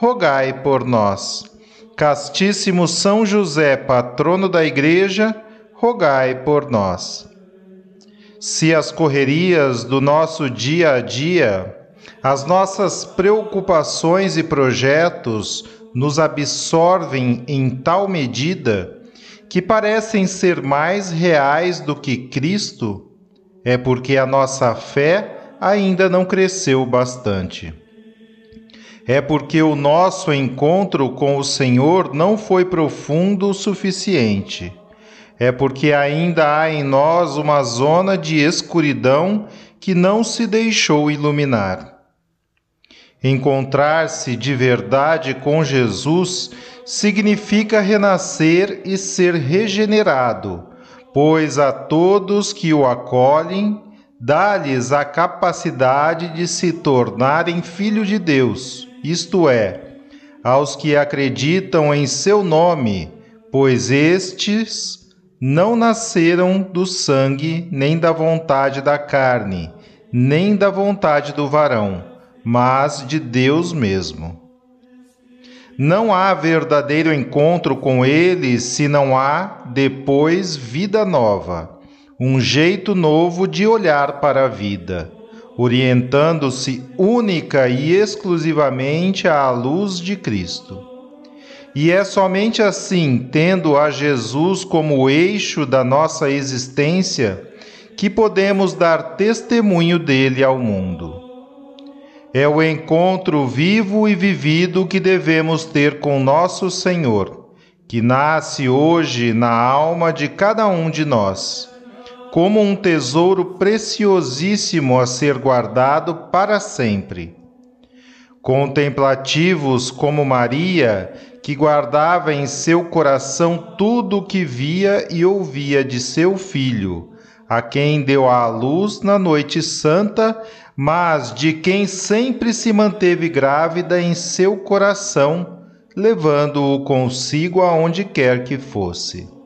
rogai por nós. Castíssimo São José, patrono da Igreja, rogai por nós. Se as correrias do nosso dia a dia, as nossas preocupações e projetos nos absorvem em tal medida que parecem ser mais reais do que Cristo, é porque a nossa fé ainda não cresceu bastante é porque o nosso encontro com o Senhor não foi profundo o suficiente. É porque ainda há em nós uma zona de escuridão que não se deixou iluminar. Encontrar-se de verdade com Jesus significa renascer e ser regenerado, pois a todos que o acolhem, dá-lhes a capacidade de se tornarem filhos de Deus isto é, aos que acreditam em seu nome, pois estes não nasceram do sangue, nem da vontade da carne, nem da vontade do varão, mas de Deus mesmo. Não há verdadeiro encontro com Ele se não há, depois, vida nova, um jeito novo de olhar para a vida orientando-se única e exclusivamente à luz de Cristo. E é somente assim, tendo a Jesus como eixo da nossa existência, que podemos dar testemunho dele ao mundo. É o encontro vivo e vivido que devemos ter com nosso Senhor, que nasce hoje na alma de cada um de nós como um tesouro preciosíssimo a ser guardado para sempre. Contemplativos como Maria, que guardava em seu coração tudo o que via e ouvia de seu filho, a quem deu à luz na noite santa, mas de quem sempre se manteve grávida em seu coração, levando-o consigo aonde quer que fosse.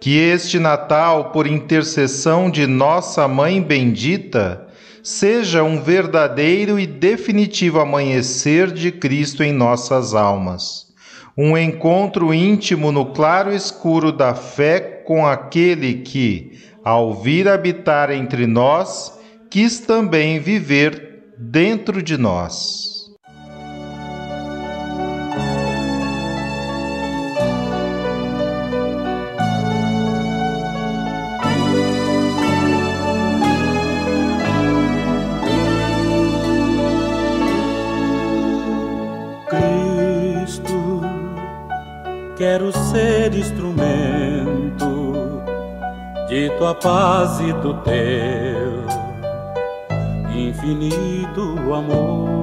Que este Natal, por intercessão de nossa Mãe Bendita, seja um verdadeiro e definitivo amanhecer de Cristo em nossas almas. Um encontro íntimo no claro escuro da fé com aquele que, ao vir habitar entre nós, quis também viver dentro de nós. Tua paz e do teu infinito amor.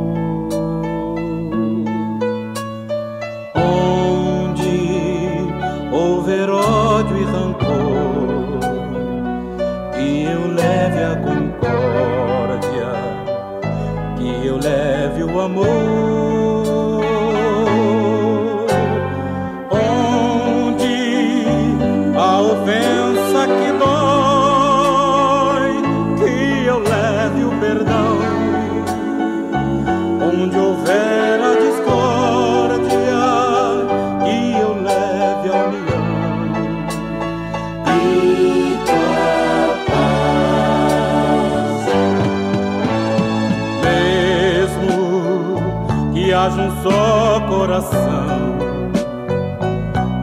Só coração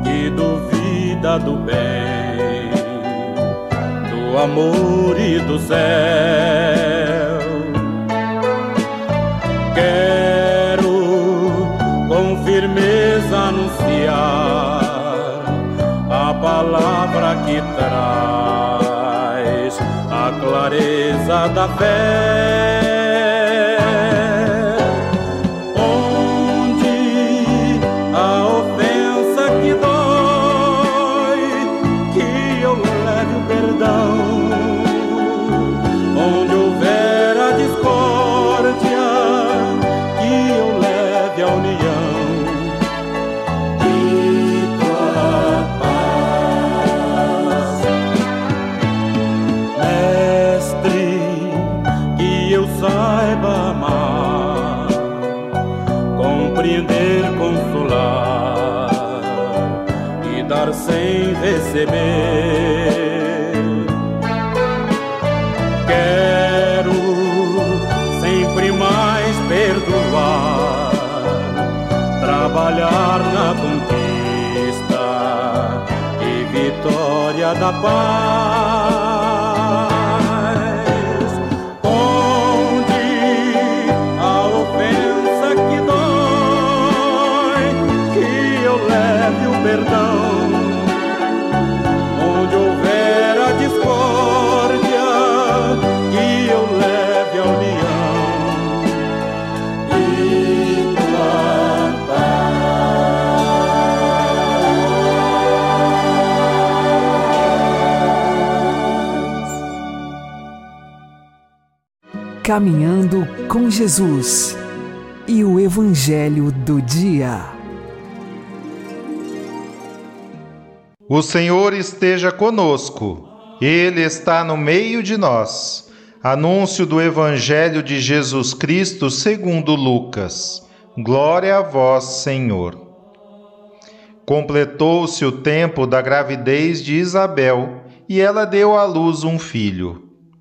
que do vida do bem, do amor e do céu. Quero com firmeza anunciar a palavra que traz a clareza da fé. Trabalhar na conquista e vitória da paz. Caminhando com Jesus e o Evangelho do Dia. O Senhor esteja conosco, Ele está no meio de nós. Anúncio do Evangelho de Jesus Cristo segundo Lucas. Glória a vós, Senhor. Completou-se o tempo da gravidez de Isabel e ela deu à luz um filho.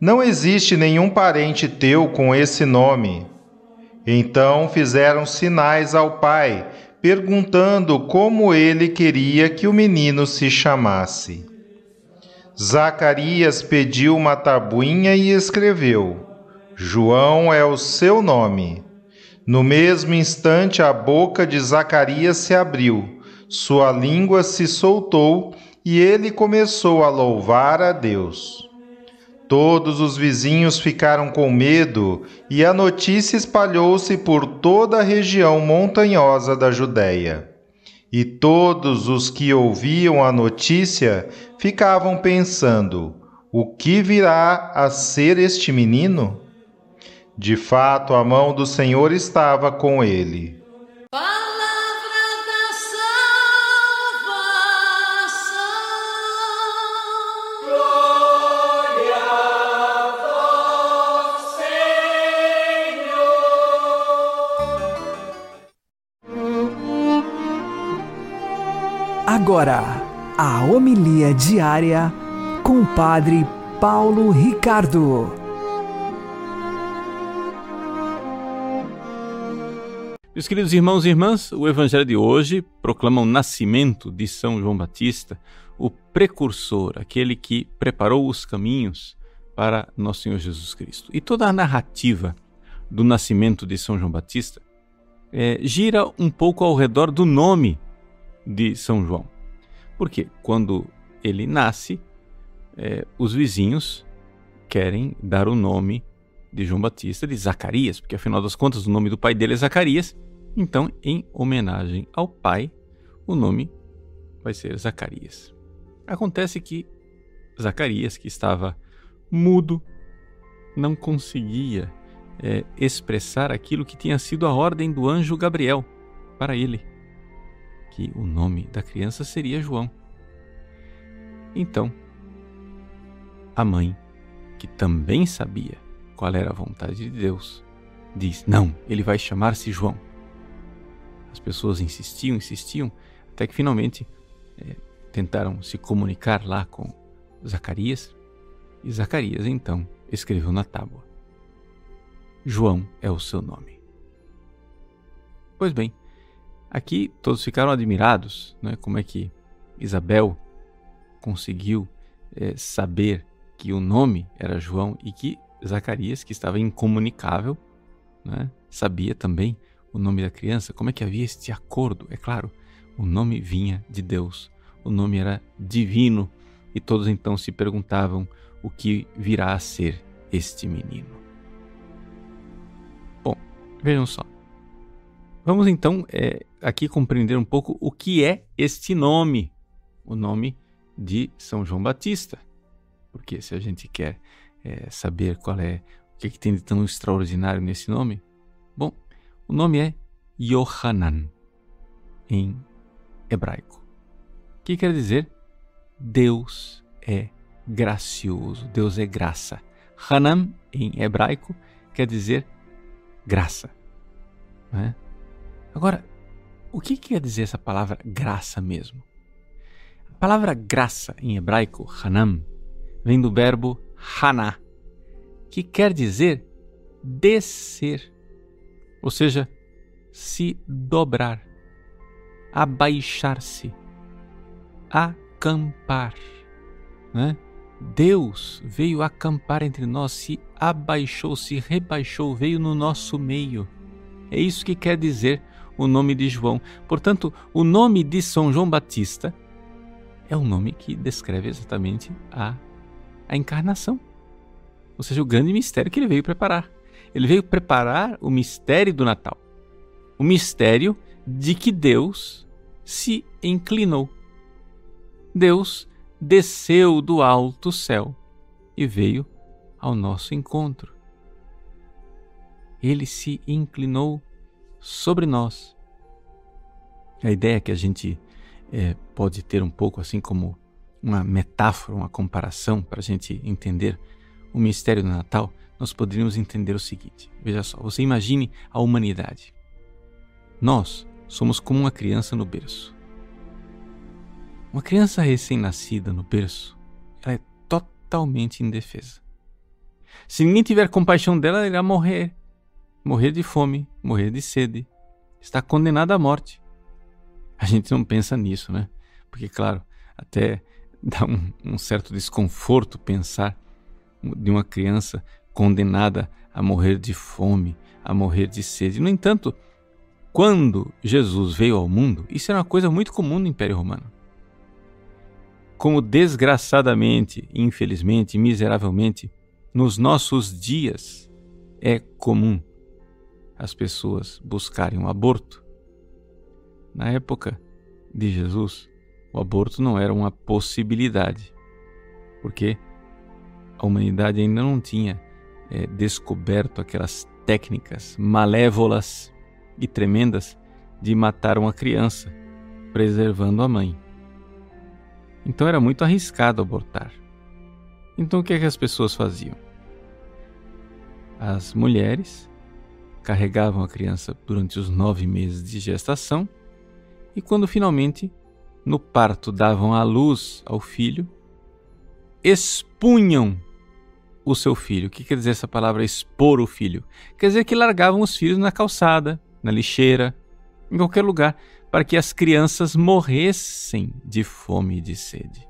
não existe nenhum parente teu com esse nome. Então fizeram sinais ao pai, perguntando como ele queria que o menino se chamasse. Zacarias pediu uma tabuinha e escreveu: João é o seu nome. No mesmo instante, a boca de Zacarias se abriu, sua língua se soltou e ele começou a louvar a Deus. Todos os vizinhos ficaram com medo e a notícia espalhou-se por toda a região montanhosa da Judéia. E todos os que ouviam a notícia ficavam pensando: o que virá a ser este menino? De fato, a mão do Senhor estava com ele. Agora a homilia diária com o Padre Paulo Ricardo. Meus queridos irmãos e irmãs, o Evangelho de hoje proclama o nascimento de São João Batista, o precursor, aquele que preparou os caminhos para nosso Senhor Jesus Cristo. E toda a narrativa do nascimento de São João Batista é, gira um pouco ao redor do nome de São João. Porque quando ele nasce, é, os vizinhos querem dar o nome de João Batista de Zacarias, porque afinal das contas o nome do pai dele é Zacarias. Então, em homenagem ao pai, o nome vai ser Zacarias. Acontece que Zacarias, que estava mudo, não conseguia é, expressar aquilo que tinha sido a ordem do anjo Gabriel para ele que o nome da criança seria João. Então, a mãe, que também sabia qual era a vontade de Deus, diz: Não, ele vai chamar-se João. As pessoas insistiam, insistiam, até que finalmente é, tentaram se comunicar lá com Zacarias, e Zacarias então escreveu na tábua: João é o seu nome. Pois bem, aqui todos ficaram admirados, né, como é que Isabel conseguiu é, saber que o nome era João e que Zacarias, que estava incomunicável, né, sabia também o nome da criança. Como é que havia este acordo? É claro, o nome vinha de Deus, o nome era divino e todos então se perguntavam o que virá a ser este menino. Bom, vejam só. Vamos então é, aqui compreender um pouco o que é este nome, o nome de São João Batista. Porque se a gente quer é, saber qual é o que, é que tem de tão extraordinário nesse nome, bom, o nome é Yohanan em hebraico, que quer dizer Deus é gracioso, Deus é graça. Hanam em hebraico quer dizer graça. Né? Agora, o que quer dizer essa palavra graça mesmo? A palavra graça em hebraico, Hanam, vem do verbo Haná, que quer dizer descer, ou seja, se dobrar, abaixar-se, acampar. Né? Deus veio acampar entre nós, se abaixou, se rebaixou, veio no nosso meio. É isso que quer dizer o nome de João. Portanto, o nome de São João Batista é o nome que descreve exatamente a, a encarnação. Ou seja, o grande mistério que ele veio preparar. Ele veio preparar o mistério do Natal. O mistério de que Deus se inclinou. Deus desceu do alto céu e veio ao nosso encontro. Ele se inclinou sobre nós. A ideia que a gente é, pode ter um pouco assim como uma metáfora, uma comparação para a gente entender o mistério do Natal, nós poderíamos entender o seguinte: veja só, você imagine a humanidade. Nós somos como uma criança no berço. Uma criança recém-nascida no berço, ela é totalmente indefesa. Se ninguém tiver compaixão dela, ela irá morrer. Morrer de fome, morrer de sede. Está condenada à morte. A gente não pensa nisso, né? Porque, claro, até dá um, um certo desconforto pensar de uma criança condenada a morrer de fome, a morrer de sede. No entanto, quando Jesus veio ao mundo, isso era uma coisa muito comum no Império Romano como desgraçadamente, infelizmente, miseravelmente, nos nossos dias é comum as pessoas buscarem um aborto. Na época de Jesus, o aborto não era uma possibilidade, porque a humanidade ainda não tinha é, descoberto aquelas técnicas malévolas e tremendas de matar uma criança, preservando a mãe. Então era muito arriscado abortar. Então o que, é que as pessoas faziam? As mulheres carregavam a criança durante os nove meses de gestação e, quando finalmente no parto davam à luz ao filho, expunham o seu filho. O que quer dizer essa palavra expor o filho? Quer dizer que largavam os filhos na calçada, na lixeira, em qualquer lugar, para que as crianças morressem de fome e de sede.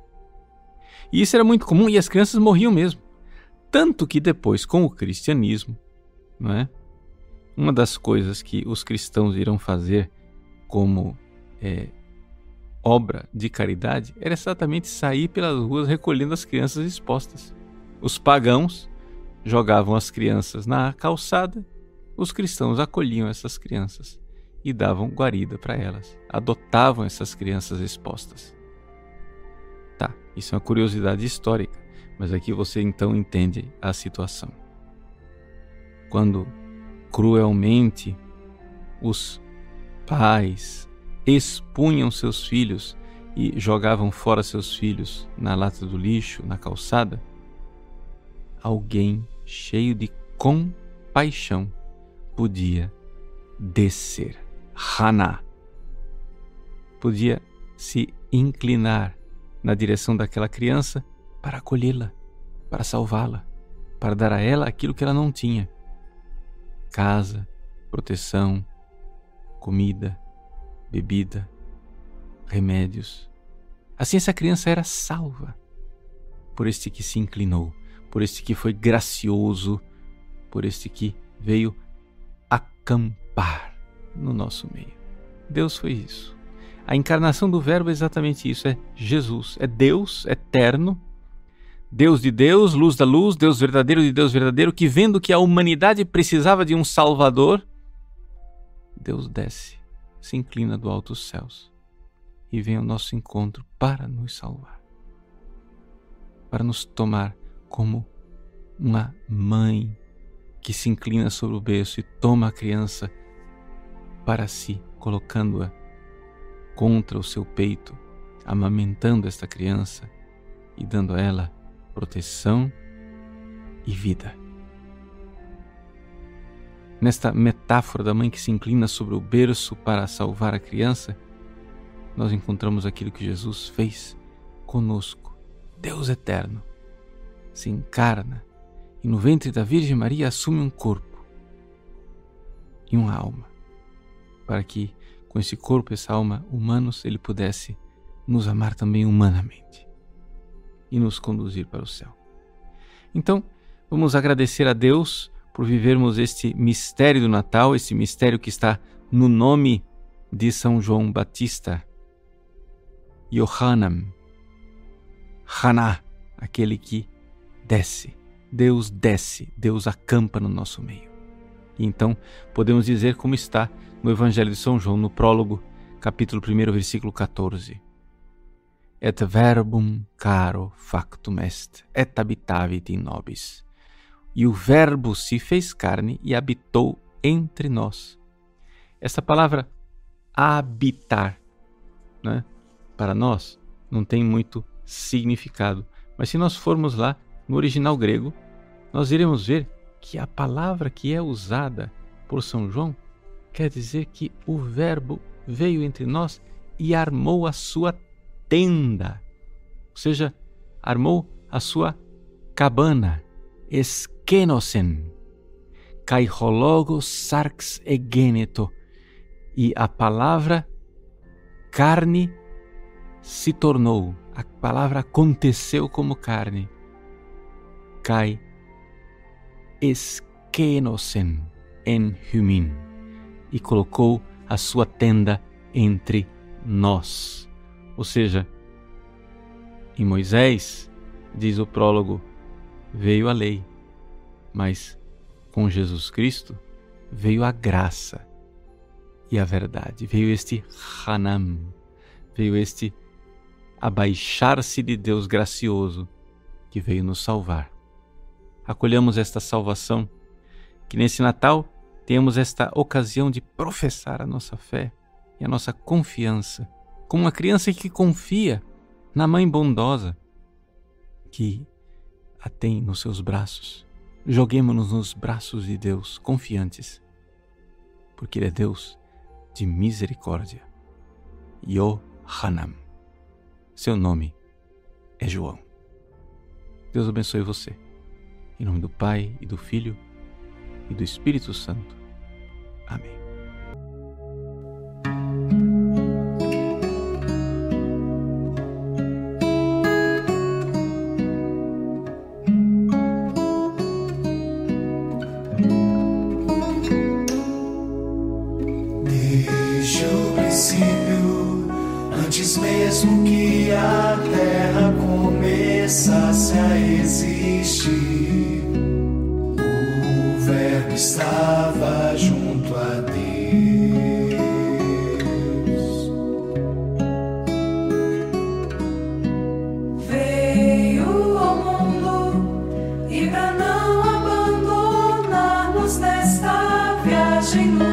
E isso era muito comum e as crianças morriam mesmo. Tanto que depois, com o cristianismo, não é? Uma das coisas que os cristãos irão fazer como é, obra de caridade era exatamente sair pelas ruas recolhendo as crianças expostas. Os pagãos jogavam as crianças na calçada, os cristãos acolhiam essas crianças e davam guarida para elas, adotavam essas crianças expostas. Tá, isso é uma curiosidade histórica, mas aqui você então entende a situação. Quando cruelmente os pais expunham seus filhos e jogavam fora seus filhos na lata do lixo, na calçada, alguém cheio de compaixão podia descer. Haná podia se inclinar na direção daquela criança para acolhê-la, para salvá-la, para dar a ela aquilo que ela não tinha: casa, proteção, comida, bebida, remédios. Assim essa criança era salva por este que se inclinou, por este que foi gracioso, por este que veio acampar no nosso meio. Deus foi isso. A encarnação do Verbo é exatamente isso: é Jesus, é Deus eterno, Deus de Deus, luz da luz, Deus verdadeiro de Deus verdadeiro, que vendo que a humanidade precisava de um Salvador, Deus desce, se inclina do alto dos céus e vem ao nosso encontro para nos salvar, para nos tomar como uma mãe que se inclina sobre o berço e toma a criança para si, colocando-a contra o seu peito, amamentando esta criança e dando a ela proteção e vida. Nesta metáfora da mãe que se inclina sobre o berço para salvar a criança, nós encontramos aquilo que Jesus fez conosco. Deus eterno se encarna e no ventre da Virgem Maria assume um corpo e uma alma, para que com esse corpo, essa alma humanos, ele pudesse nos amar também humanamente e nos conduzir para o céu. Então, vamos agradecer a Deus por vivermos este mistério do Natal, esse mistério que está no nome de São João Batista. Yohanan, Haná, aquele que desce. Deus desce, Deus acampa no nosso meio. E então podemos dizer como está no Evangelho de São João, no prólogo, capítulo 1, versículo 14. Et verbum caro factum est, et habitavit in nobis. E o Verbo se fez carne e habitou entre nós. Essa palavra habitar, né, para nós, não tem muito significado. Mas se nós formos lá no original grego, nós iremos ver que a palavra que é usada por São João quer dizer que o Verbo veio entre nós e armou a sua tenda, ou seja, armou a sua cabana, esquenosen, kai hologo sarx egeneto, e a palavra carne se tornou, a palavra aconteceu como carne, kai esquenosen en humin e colocou a sua tenda entre nós. Ou seja, em Moisés, diz o prólogo, veio a lei, mas com Jesus Cristo veio a graça e a verdade, veio este Hanam, veio este abaixar-se de Deus gracioso que veio nos salvar. Acolhamos esta salvação, que nesse Natal temos esta ocasião de professar a nossa fé e a nossa confiança, como uma criança que confia na mãe bondosa que a tem nos seus braços. Joguemos-nos nos braços de Deus, confiantes, porque Ele é Deus de misericórdia. Yohanam. Seu nome é João. Deus abençoe você. Em nome do Pai e do Filho e do Espírito Santo. Amém. single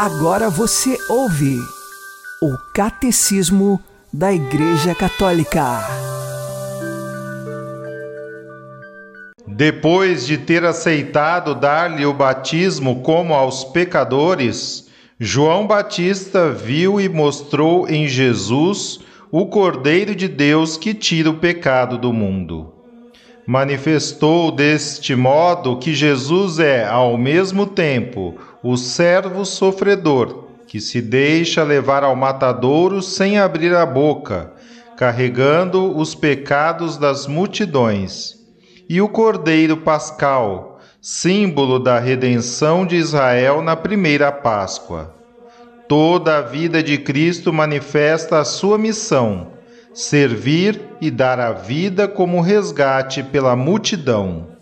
Agora você ouve o Catecismo da Igreja Católica. Depois de ter aceitado dar-lhe o batismo como aos pecadores, João Batista viu e mostrou em Jesus o Cordeiro de Deus que tira o pecado do mundo. Manifestou deste modo que Jesus é, ao mesmo tempo, o servo sofredor, que se deixa levar ao matadouro sem abrir a boca, carregando os pecados das multidões, e o Cordeiro Pascal, símbolo da redenção de Israel na primeira Páscoa. Toda a vida de Cristo manifesta a sua missão: servir e dar a vida como resgate pela multidão.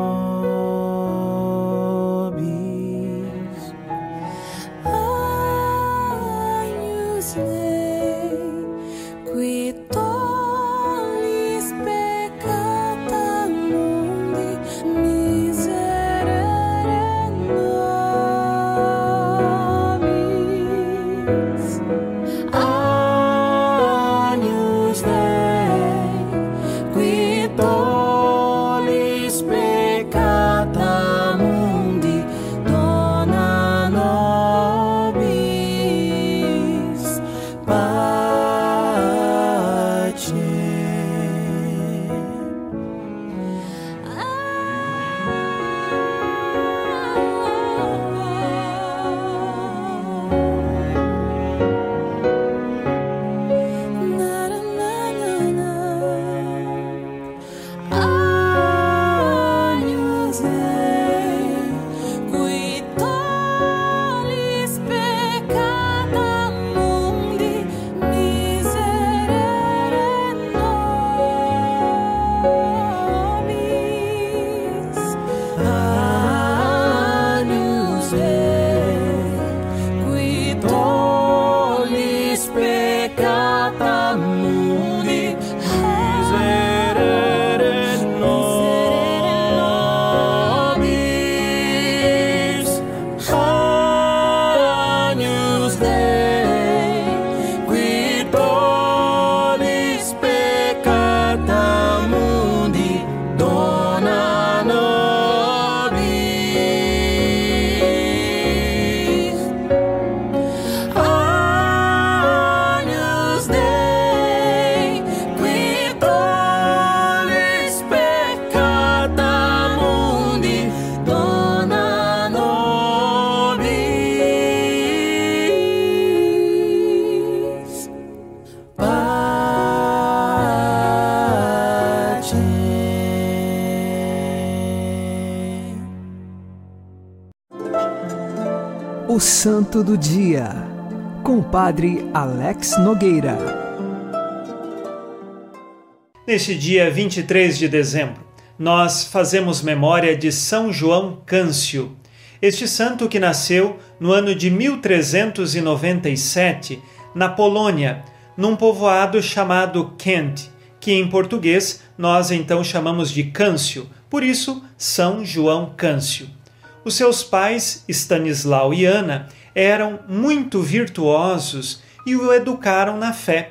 Oh. Santo do Dia, com o Padre Alex Nogueira. Neste dia 23 de dezembro, nós fazemos memória de São João Câncio, este santo que nasceu no ano de 1397 na Polônia, num povoado chamado Kent, que em português nós então chamamos de Câncio, por isso São João Câncio. Os seus pais, Stanislau e Ana, eram muito virtuosos e o educaram na fé.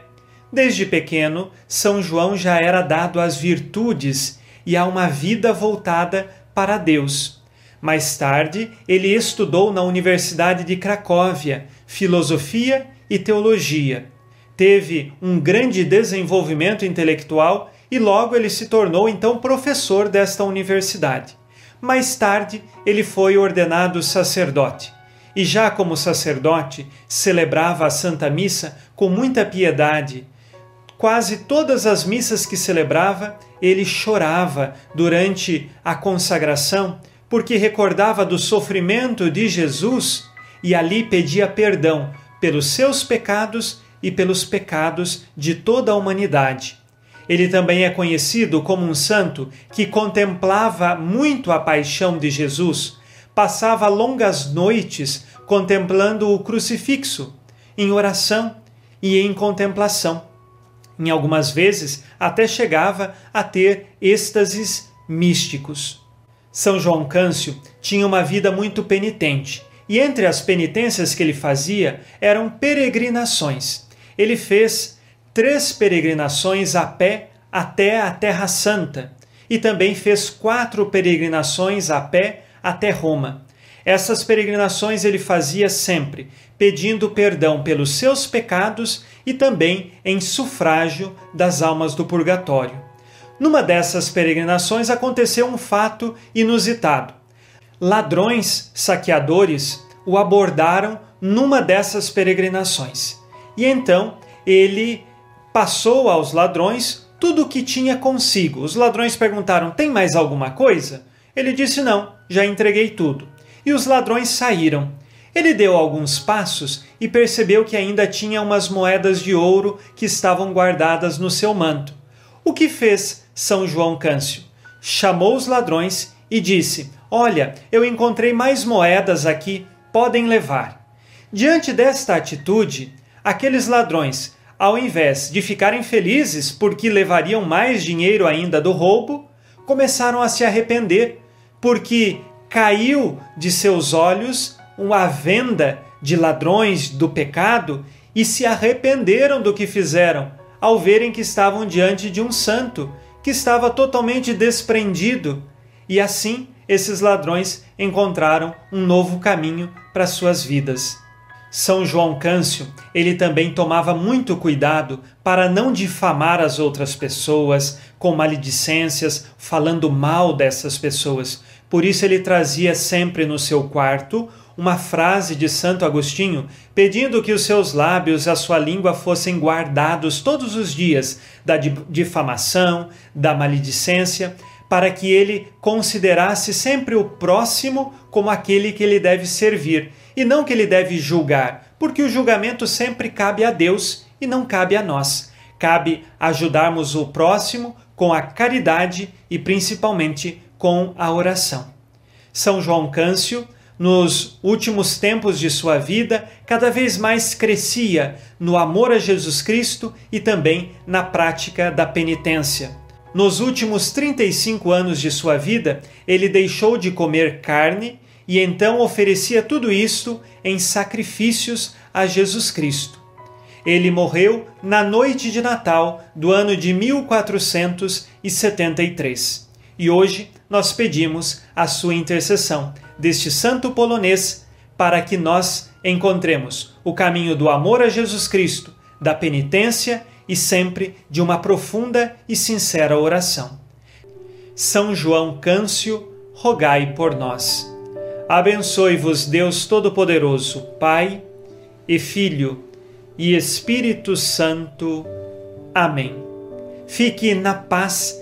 Desde pequeno, São João já era dado às virtudes e a uma vida voltada para Deus. Mais tarde, ele estudou na Universidade de Cracóvia filosofia e teologia. Teve um grande desenvolvimento intelectual e logo ele se tornou então professor desta universidade. Mais tarde, ele foi ordenado sacerdote. E já como sacerdote, celebrava a Santa Missa com muita piedade. Quase todas as missas que celebrava, ele chorava durante a consagração, porque recordava do sofrimento de Jesus e ali pedia perdão pelos seus pecados e pelos pecados de toda a humanidade. Ele também é conhecido como um santo que contemplava muito a paixão de Jesus, passava longas noites contemplando o crucifixo, em oração e em contemplação. Em algumas vezes até chegava a ter êxtases místicos. São João Câncio tinha uma vida muito penitente, e entre as penitências que ele fazia eram peregrinações. Ele fez três peregrinações a pé até a Terra Santa e também fez quatro peregrinações a pé até Roma. Essas peregrinações ele fazia sempre, pedindo perdão pelos seus pecados e também em sufrágio das almas do purgatório. Numa dessas peregrinações aconteceu um fato inusitado. Ladrões, saqueadores, o abordaram numa dessas peregrinações. E então ele passou aos ladrões tudo o que tinha consigo. Os ladrões perguntaram: Tem mais alguma coisa? Ele disse: Não, já entreguei tudo. E os ladrões saíram. Ele deu alguns passos e percebeu que ainda tinha umas moedas de ouro que estavam guardadas no seu manto. O que fez São João Câncio? Chamou os ladrões e disse: Olha, eu encontrei mais moedas aqui, podem levar. Diante desta atitude, aqueles ladrões ao invés de ficarem felizes porque levariam mais dinheiro ainda do roubo, começaram a se arrepender, porque caiu de seus olhos uma venda de ladrões do pecado e se arrependeram do que fizeram, ao verem que estavam diante de um santo que estava totalmente desprendido. E assim, esses ladrões encontraram um novo caminho para suas vidas. São João Câncio, ele também tomava muito cuidado para não difamar as outras pessoas com maledicências, falando mal dessas pessoas. Por isso ele trazia sempre no seu quarto uma frase de Santo Agostinho, pedindo que os seus lábios e a sua língua fossem guardados todos os dias da difamação, da maledicência, para que ele considerasse sempre o próximo como aquele que ele deve servir e não que ele deve julgar, porque o julgamento sempre cabe a Deus e não cabe a nós. Cabe ajudarmos o próximo com a caridade e principalmente com a oração. São João Câncio, nos últimos tempos de sua vida, cada vez mais crescia no amor a Jesus Cristo e também na prática da penitência. Nos últimos 35 anos de sua vida, ele deixou de comer carne e então oferecia tudo isto em sacrifícios a Jesus Cristo. Ele morreu na noite de Natal do ano de 1473. E hoje nós pedimos a sua intercessão deste santo polonês para que nós encontremos o caminho do amor a Jesus Cristo, da penitência e sempre de uma profunda e sincera oração. São João Câncio, rogai por nós. Abençoe-vos Deus Todo-Poderoso, Pai e Filho e Espírito Santo. Amém. Fique na paz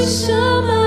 为什么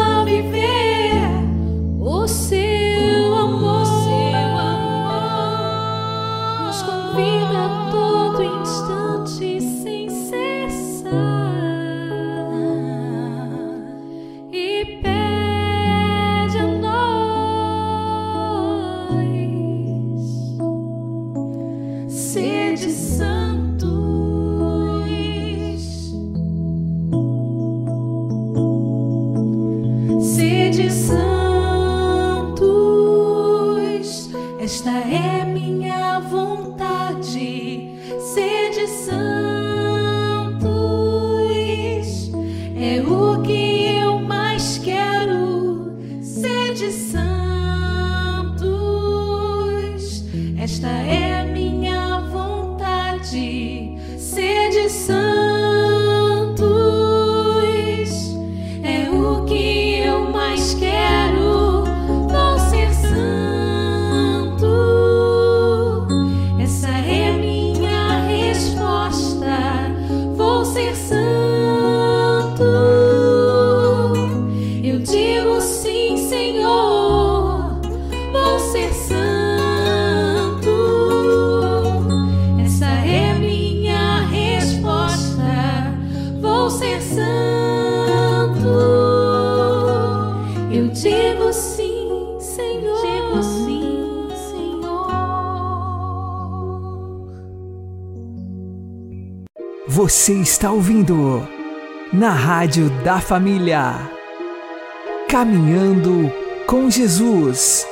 Você está ouvindo na Rádio da Família. Caminhando com Jesus.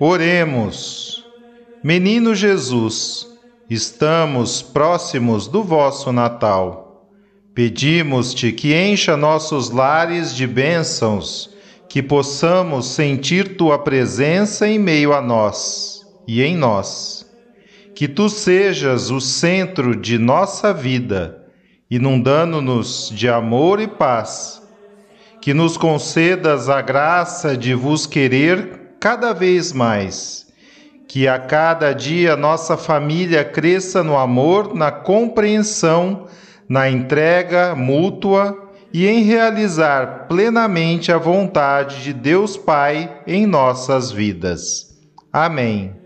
Oremos. Menino Jesus, estamos próximos do vosso Natal. Pedimos-te que encha nossos lares de bênçãos, que possamos sentir tua presença em meio a nós e em nós que tu sejas o centro de nossa vida, inundando-nos de amor e paz. Que nos concedas a graça de vos querer cada vez mais. Que a cada dia nossa família cresça no amor, na compreensão, na entrega mútua e em realizar plenamente a vontade de Deus Pai em nossas vidas. Amém.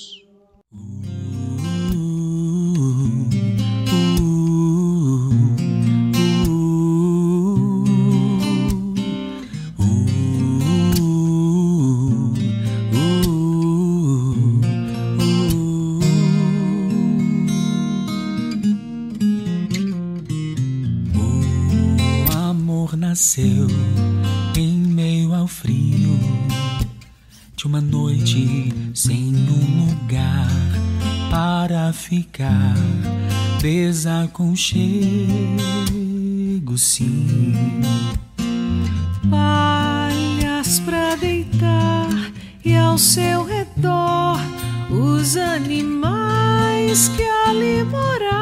Ficar. Desaconchego, sim. Palhas pra deitar e ao seu redor os animais que ali moravam.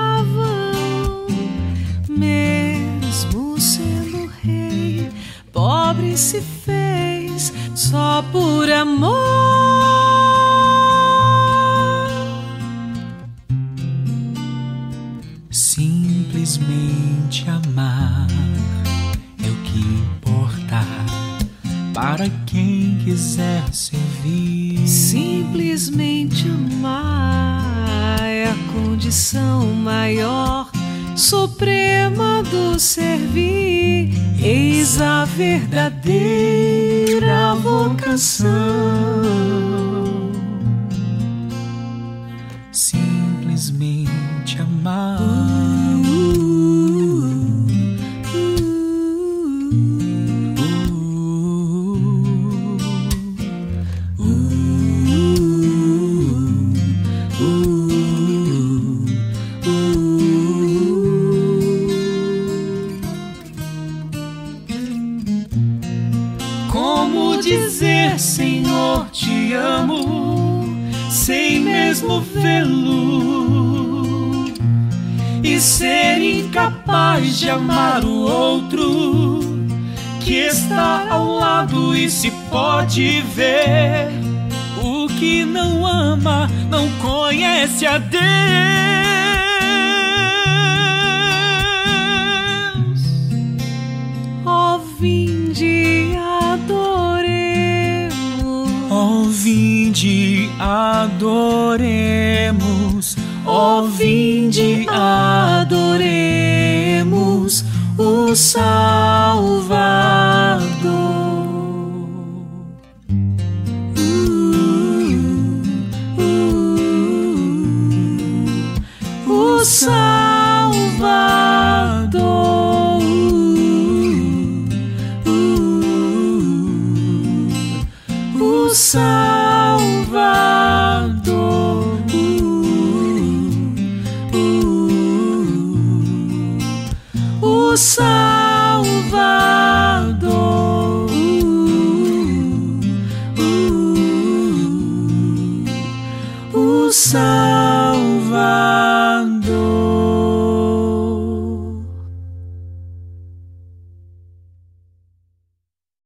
pobre se fez só por amor. Quiser servir. Simplesmente amar é a condição maior, suprema do servir. Eis a verdadeira vocação. Pode ver. O que não ama não conhece a Deus. Ó, vinde, adoremos. Ó, vinde, adoremos. Ó, vinde, adoremos o Salvador.